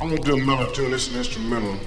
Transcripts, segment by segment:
I'm gonna do a mellow tune. It's an instrumental.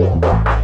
Boom, boom.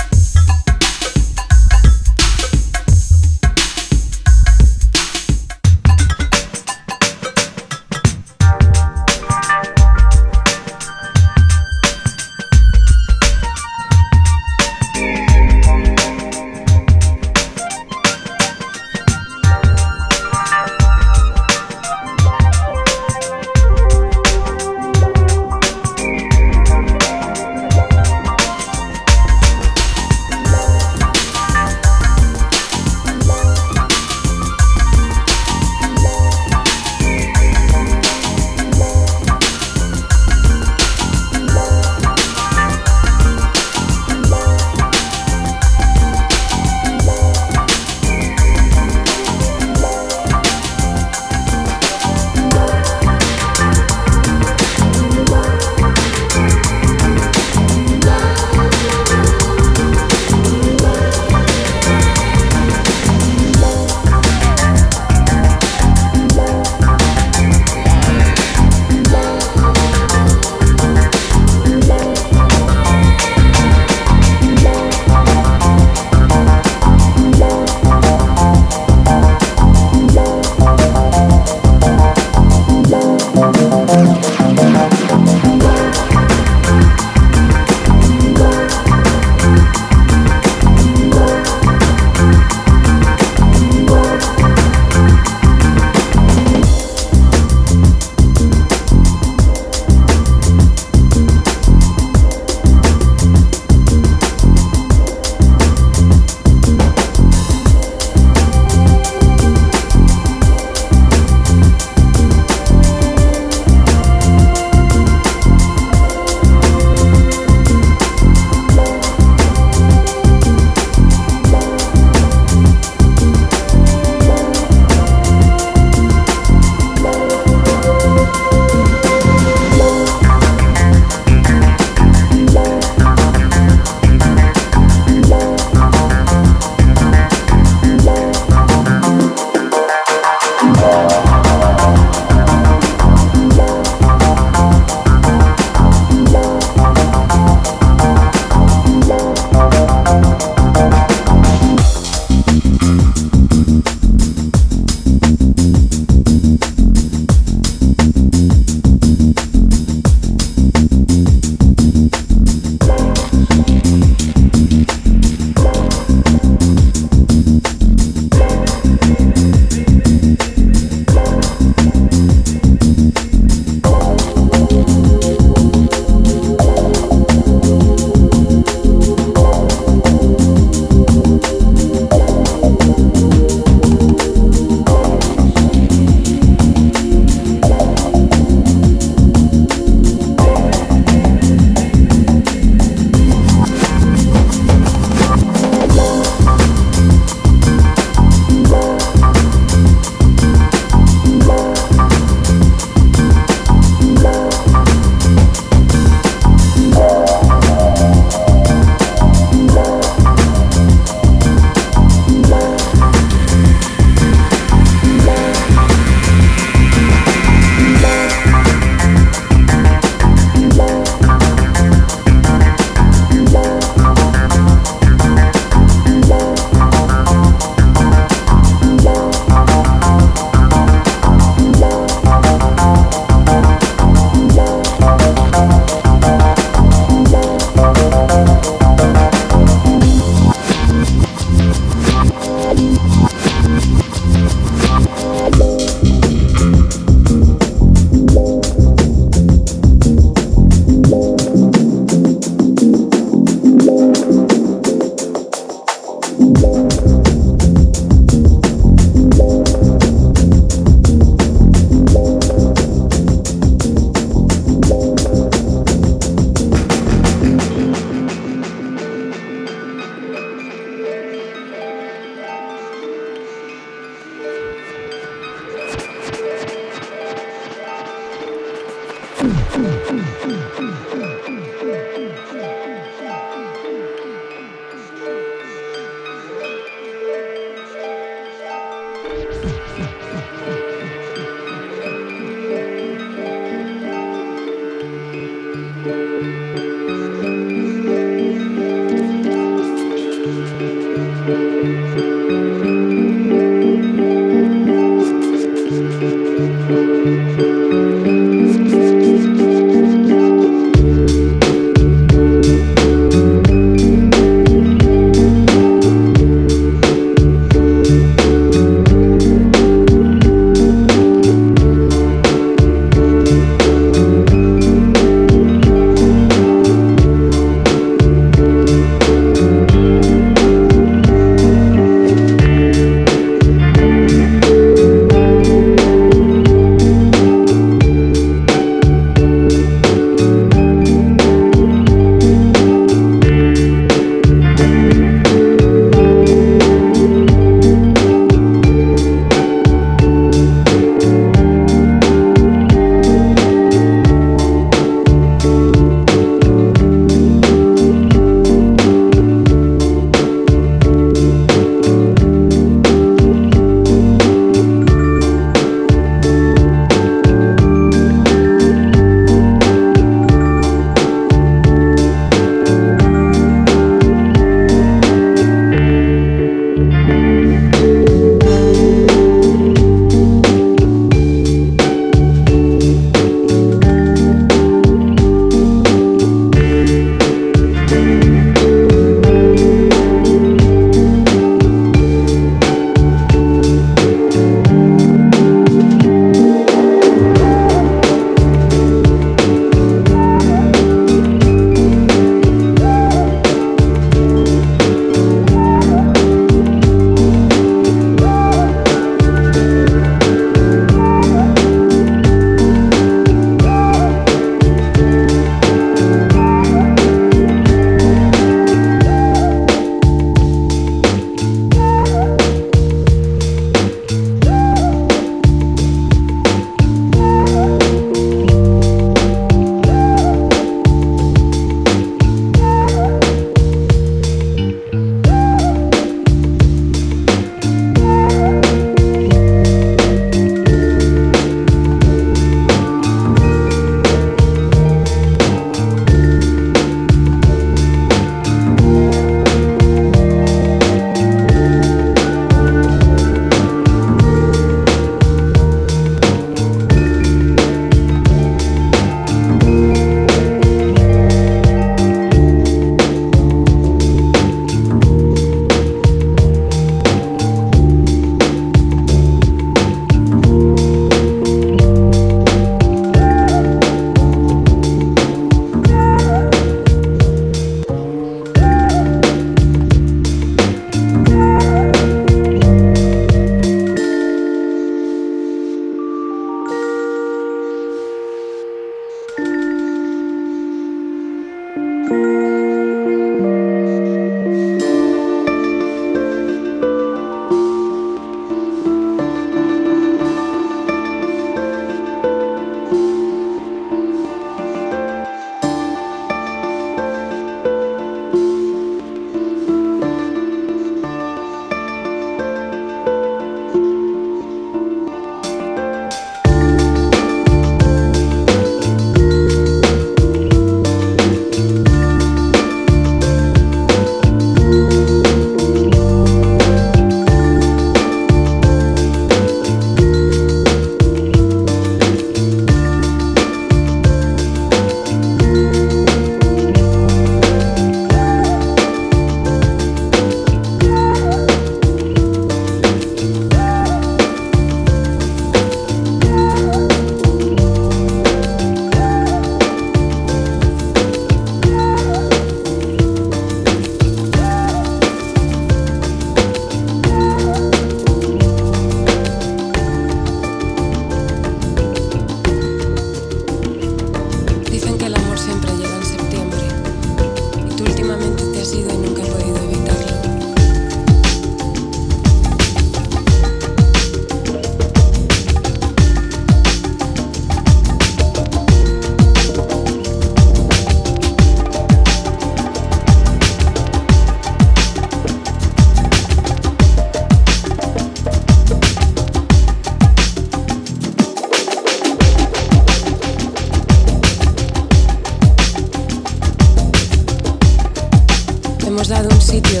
un sitio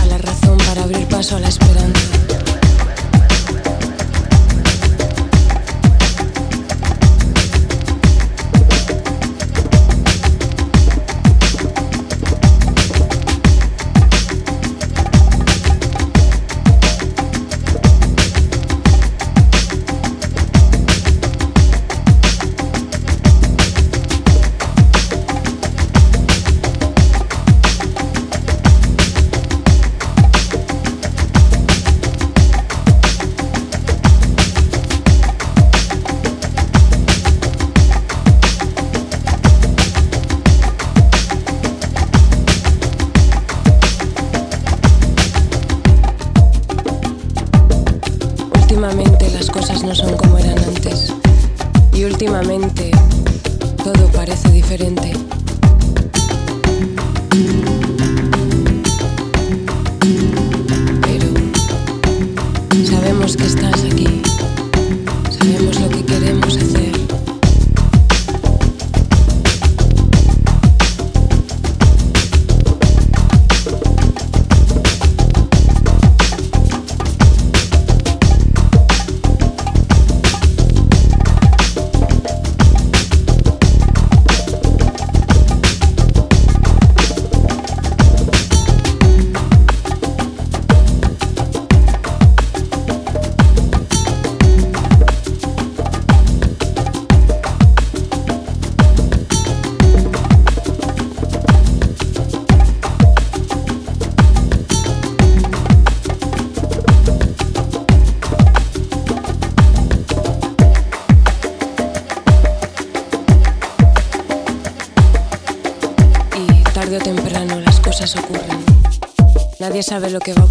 a la razón para abrir paso a la esperanza. sabe lo que va.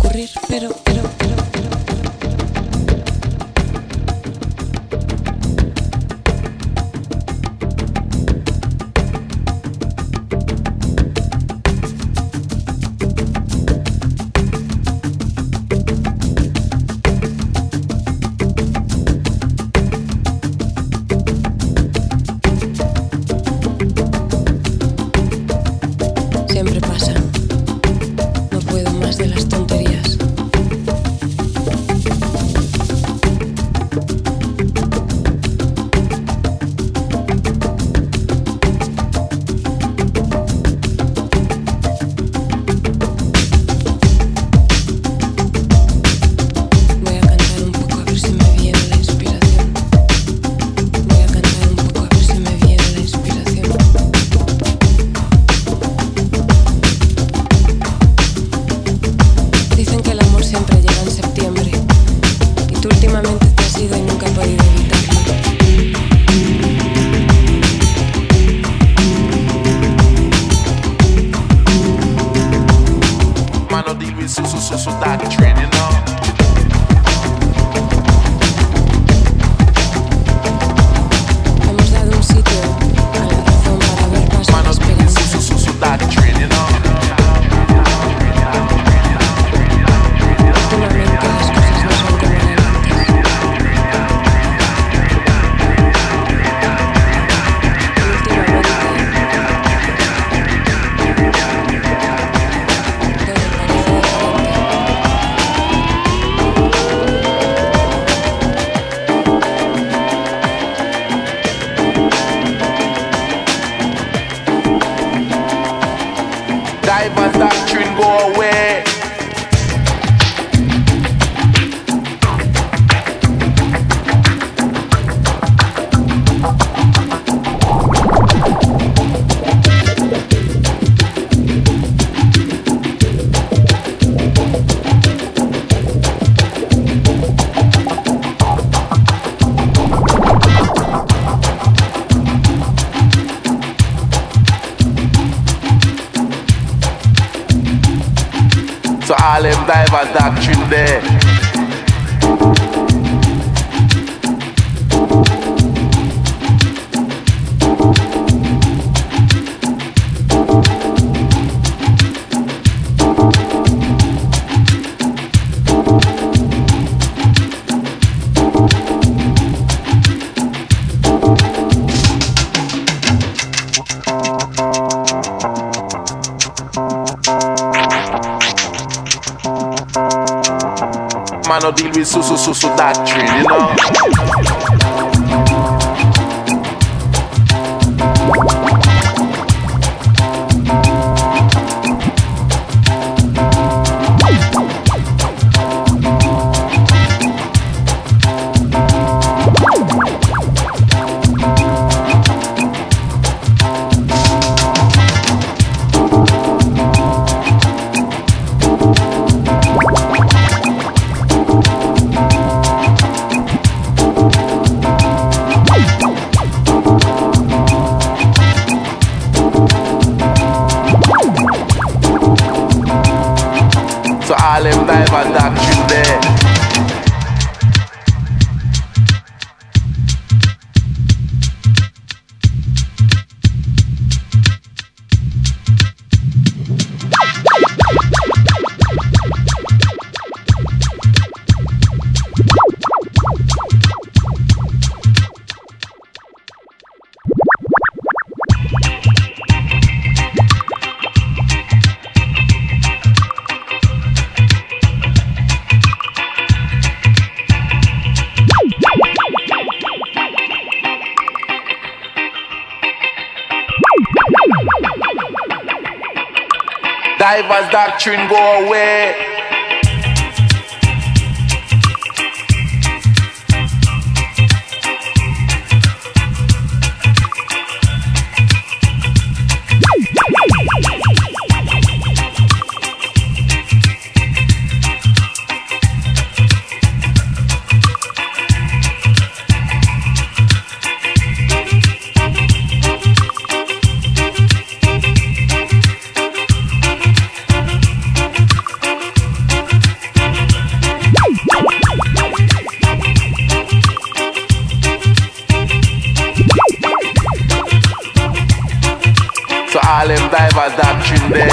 I no deal with su su su su doctrine, you know. Doctrine go away. watching.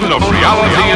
Dawn of reality